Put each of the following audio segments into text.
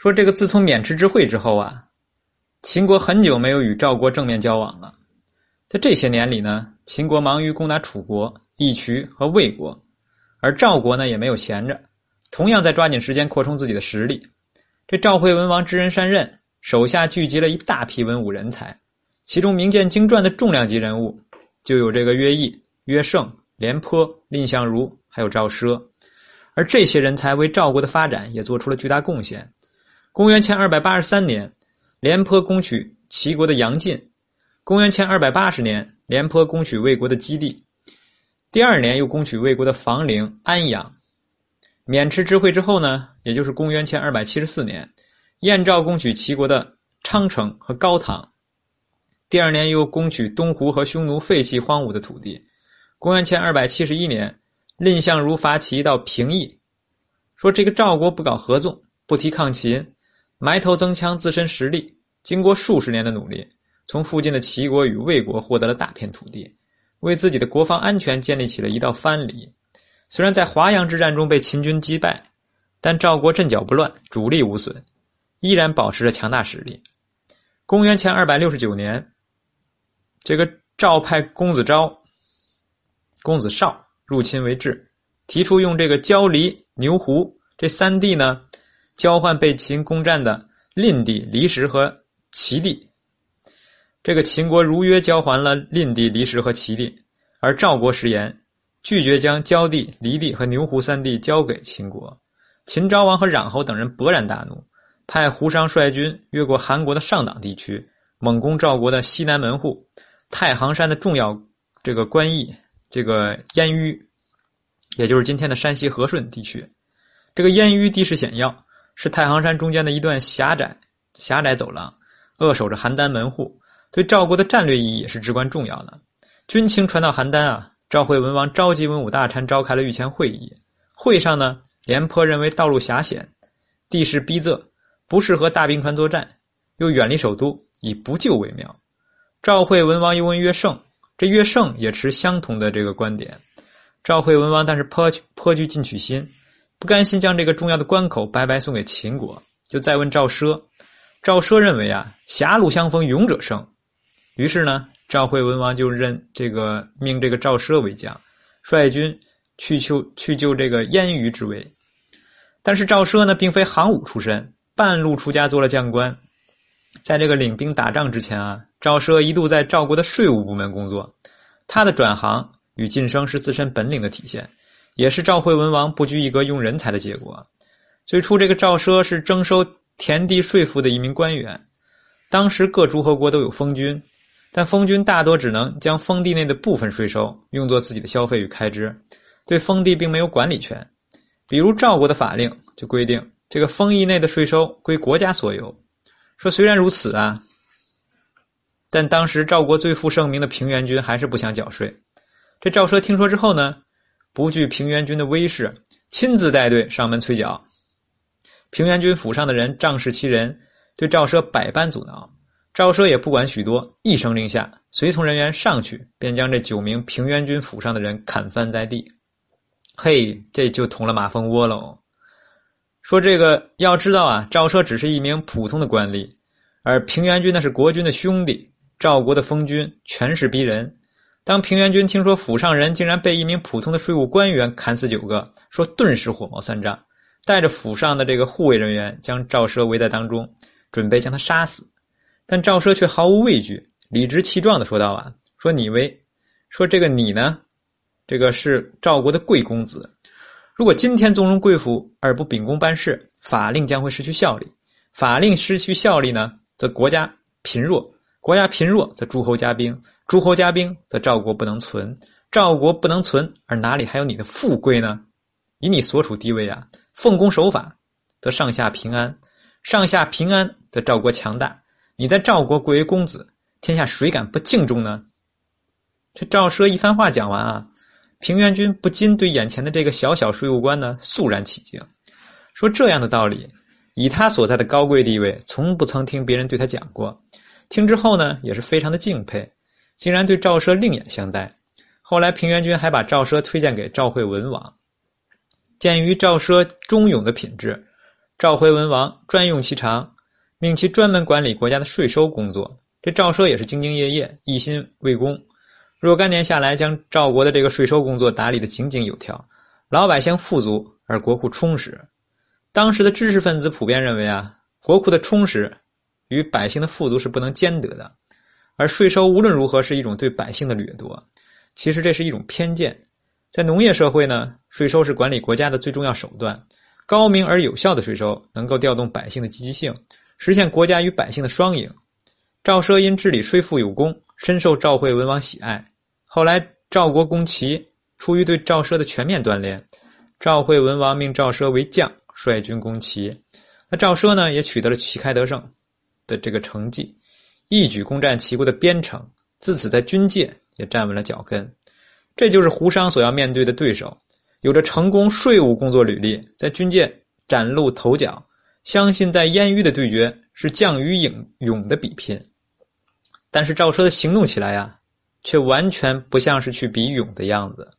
说这个自从渑池之会之后啊，秦国很久没有与赵国正面交往了。在这些年里呢，秦国忙于攻打楚国、义渠和魏国，而赵国呢也没有闲着，同样在抓紧时间扩充自己的实力。这赵惠文王知人善任，手下聚集了一大批文武人才，其中名见经传的重量级人物就有这个乐毅、乐胜、廉颇、蔺相如，还有赵奢。而这些人才为赵国的发展也做出了巨大贡献。公元前二百八十三年，廉颇攻取齐国的阳晋；公元前二百八十年，廉颇攻取魏国的基地；第二年又攻取魏国的房陵、安阳。渑池之会之后呢，也就是公元前二百七十四年，燕赵攻取齐国的昌城和高唐；第二年又攻取东胡和匈奴废弃荒芜的土地。公元前二百七十一年，蔺相如伐齐到平邑，说这个赵国不搞合纵，不提抗秦。埋头增强自身实力，经过数十年的努力，从附近的齐国与魏国获得了大片土地，为自己的国防安全建立起了一道藩篱。虽然在华阳之战中被秦军击败，但赵国阵脚不乱，主力无损，依然保持着强大实力。公元前二百六十九年，这个赵派公子昭、公子少入侵为质，提出用这个焦黎、牛胡这三地呢。交换被秦攻占的蔺地、离石和齐地，这个秦国如约交还了蔺地、离石和齐地，而赵国食言，拒绝将焦地、离地和牛胡三地交给秦国。秦昭王和冉侯等人勃然大怒，派胡商率军越过韩国的上党地区，猛攻赵国的西南门户太行山的重要这个关隘，这个燕豫，也就是今天的山西和顺地区。这个燕豫地势险要。是太行山中间的一段狭窄狭窄走廊，扼守着邯郸门户，对赵国的战略意义也是至关重要的。军情传到邯郸啊，赵惠文王召集文武大臣召开了御前会议。会上呢，廉颇认为道路狭险，地势逼仄，不适合大兵团作战，又远离首都，以不救为妙。赵惠文王又问乐胜，这乐胜也持相同的这个观点。赵惠文王但是颇颇具进取心。不甘心将这个重要的关口白白送给秦国，就再问赵奢。赵奢认为啊，狭路相逢勇者胜。于是呢，赵惠文王就任这个命这个赵奢为将，率军去救去救这个燕虞之围。但是赵奢呢，并非行武出身，半路出家做了将官。在这个领兵打仗之前啊，赵奢一度在赵国的税务部门工作。他的转行与晋升是自身本领的体现。也是赵惠文王不拘一格用人才的结果。最初，这个赵奢是征收田地税赋的一名官员。当时各诸侯国都有封君，但封君大多只能将封地内的部分税收用作自己的消费与开支，对封地并没有管理权。比如赵国的法令就规定，这个封邑内的税收归国家所有。说虽然如此啊，但当时赵国最负盛名的平原君还是不想缴税。这赵奢听说之后呢？不惧平原君的威势，亲自带队上门催缴。平原君府上的人仗势欺人，对赵奢百般阻挠。赵奢也不管许多，一声令下，随从人员上去，便将这九名平原君府上的人砍翻在地。嘿，这就捅了马蜂窝喽！说这个要知道啊，赵奢只是一名普通的官吏，而平原君那是国君的兄弟，赵国的封君，权势逼人。当平原君听说府上人竟然被一名普通的税务官员砍死九个，说顿时火冒三丈，带着府上的这个护卫人员将赵奢围在当中，准备将他杀死。但赵奢却毫无畏惧，理直气壮的说道：“啊，说你为，说这个你呢，这个是赵国的贵公子，如果今天纵容贵府而不秉公办事，法令将会失去效力。法令失去效力呢，则国家贫弱，国家贫弱，则诸侯加兵。”诸侯加兵，则赵国不能存；赵国不能存，而哪里还有你的富贵呢？以你所处地位啊，奉公守法，则上下平安；上下平安，则赵国强大。你在赵国贵为公子，天下谁敢不敬重呢？这赵奢一番话讲完啊，平原君不禁对眼前的这个小小税务官呢肃然起敬，说这样的道理，以他所在的高贵地位，从不曾听别人对他讲过。听之后呢，也是非常的敬佩。竟然对赵奢另眼相待。后来平原君还把赵奢推荐给赵惠文王。鉴于赵奢忠勇的品质，赵惠文王专用其长，命其专门管理国家的税收工作。这赵奢也是兢兢业业，一心为公，若干年下来，将赵国的这个税收工作打理的井井有条，老百姓富足而国库充实。当时的知识分子普遍认为啊，国库的充实与百姓的富足是不能兼得的，而税收无论如何是一种对百姓的掠夺。其实这是一种偏见。在农业社会呢，税收是管理国家的最重要手段，高明而有效的税收能够调动百姓的积极性，实现国家与百姓的双赢。赵奢因治理税赋有功，深受赵惠文王喜爱。后来赵国攻齐，出于对赵奢的全面锻炼，赵惠文王命赵奢为将，率军攻齐。那赵奢呢，也取得了旗开得胜的这个成绩，一举攻占齐国的边城，自此在军界也站稳了脚跟。这就是胡商所要面对的对手，有着成功税务工作履历，在军界崭露头角。相信在燕虞的对决是将与勇勇的比拼。但是赵奢的行动起来呀，却完全不像是去比勇的样子。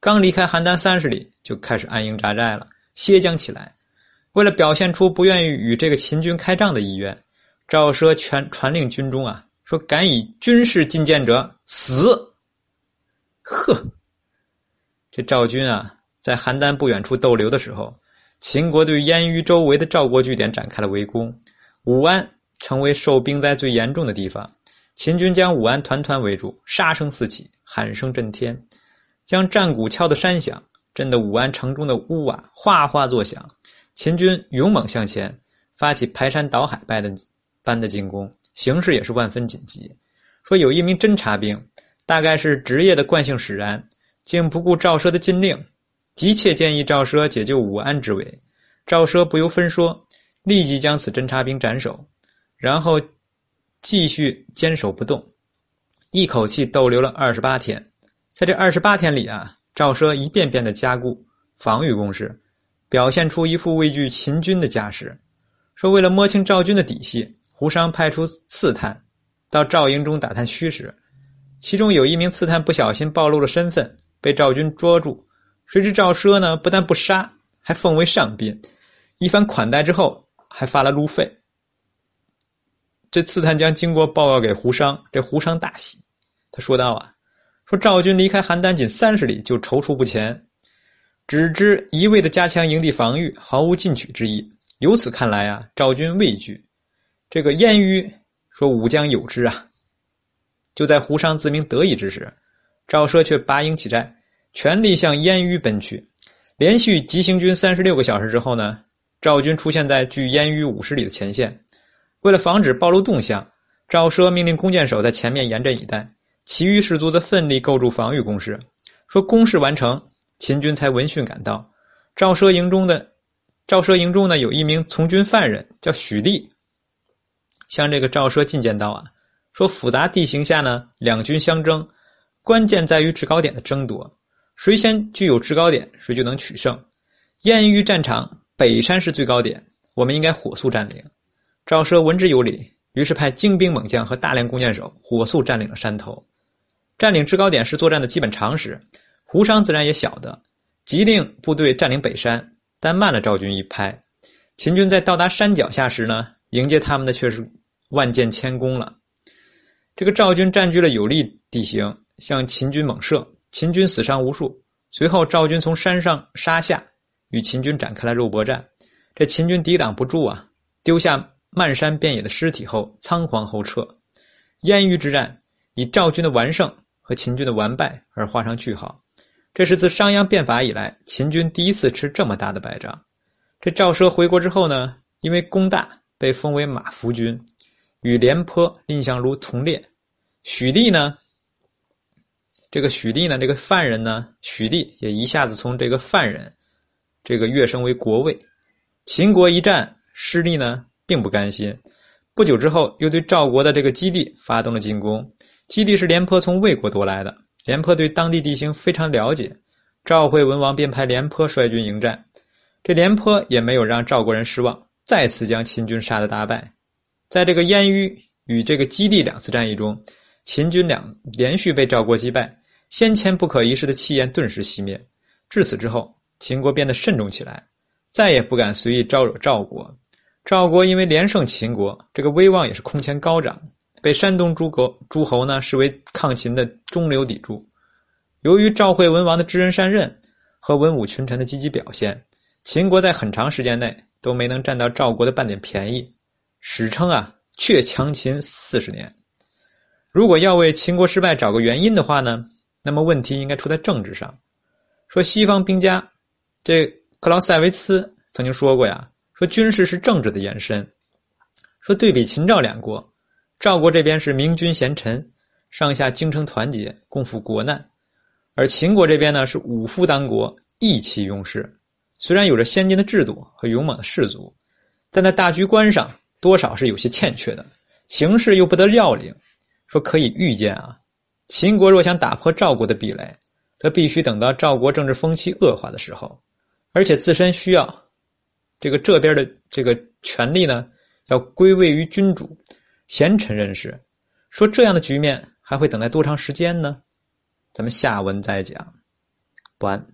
刚离开邯郸三十里，就开始安营扎寨了，歇将起来。为了表现出不愿意与这个秦军开仗的意愿，赵奢全传令军中啊，说：“敢以军事进谏者，死！”呵，这赵军啊，在邯郸不远处逗留的时候，秦国对燕虞周围的赵国据点展开了围攻，武安成为受兵灾最严重的地方。秦军将武安团团围住，杀声四起，喊声震天，将战鼓敲得山响，震得武安城中的屋瓦哗哗作响。秦军勇猛向前，发起排山倒海般的般的进攻，形势也是万分紧急。说有一名侦察兵，大概是职业的惯性使然，竟不顾赵奢的禁令，急切建议赵奢解救武安之围。赵奢不由分说，立即将此侦察兵斩首，然后。继续坚守不动，一口气逗留了二十八天。在这二十八天里啊，赵奢一遍遍的加固防御工事，表现出一副畏惧秦军的架势。说为了摸清赵军的底细，胡商派出刺探到赵营中打探虚实。其中有一名刺探不小心暴露了身份，被赵军捉住。谁知赵奢呢，不但不杀，还奉为上宾，一番款待之后，还发了路费。这刺探将经过报告给胡商，这胡商大喜。他说道：“啊，说赵军离开邯郸仅三十里就踌躇不前，只知一味的加强营地防御，毫无进取之意。由此看来啊，赵军畏惧。这个燕虞说武将有之啊。就在胡商自鸣得意之时，赵奢却拔营起寨，全力向燕虞奔去。连续急行军三十六个小时之后呢，赵军出现在距燕虞五十里的前线。”为了防止暴露动向，赵奢命令弓箭手在前面严阵以待，其余士卒则奋力构筑防御工事。说工事完成，秦军才闻讯赶到。赵奢营中的赵奢营中呢，有一名从军犯人叫许立，向这个赵奢进谏道啊，说复杂地形下呢，两军相争，关键在于制高点的争夺，谁先具有制高点，谁就能取胜。燕虞战场北山是最高点，我们应该火速占领。赵奢闻之有理，于是派精兵猛将和大量弓箭手火速占领了山头。占领制高点是作战的基本常识，胡商自然也晓得，急令部队占领北山，但慢了赵军一拍。秦军在到达山脚下时呢，迎接他们的却是万箭千弓了。这个赵军占据了有利地形，向秦军猛射，秦军死伤无数。随后赵军从山上杀下，与秦军展开了肉搏战。这秦军抵挡不住啊，丢下。漫山遍野的尸体后，仓皇后撤。燕虞之战以赵军的完胜和秦军的完败而画上句号。这是自商鞅变法以来，秦军第一次吃这么大的败仗。这赵奢回国之后呢，因为功大，被封为马服君，与廉颇、蔺相如同列。许利呢，这个许利呢，这个犯人呢，许利也一下子从这个犯人，这个跃升为国尉。秦国一战失利呢。并不甘心，不久之后又对赵国的这个基地发动了进攻。基地是廉颇从魏国夺来的，廉颇对当地地形非常了解。赵惠文王便派廉颇率军迎战，这廉颇也没有让赵国人失望，再次将秦军杀得大败。在这个燕虞与这个基地两次战役中，秦军两连续被赵国击败，先前不可一世的气焰顿时熄灭。至此之后，秦国变得慎重起来。再也不敢随意招惹赵国。赵国因为连胜秦国，这个威望也是空前高涨，被山东诸国诸侯呢视为抗秦的中流砥柱。由于赵惠文王的知人善任和文武群臣的积极表现，秦国在很长时间内都没能占到赵国的半点便宜，史称啊“却强秦四十年”。如果要为秦国失败找个原因的话呢，那么问题应该出在政治上。说西方兵家，这克劳塞维茨曾经说过呀。说军事是政治的延伸。说对比秦赵两国，赵国这边是明君贤臣，上下精诚团结，共赴国难；而秦国这边呢是武夫当国，意气用事。虽然有着先进的制度和勇猛的士卒，但在大局观上多少是有些欠缺的。形势又不得要领，说可以预见啊，秦国若想打破赵国的壁垒，则必须等到赵国政治风气恶化的时候，而且自身需要。这个这边的这个权力呢，要归位于君主，贤臣认识。说这样的局面还会等待多长时间呢？咱们下文再讲。不安。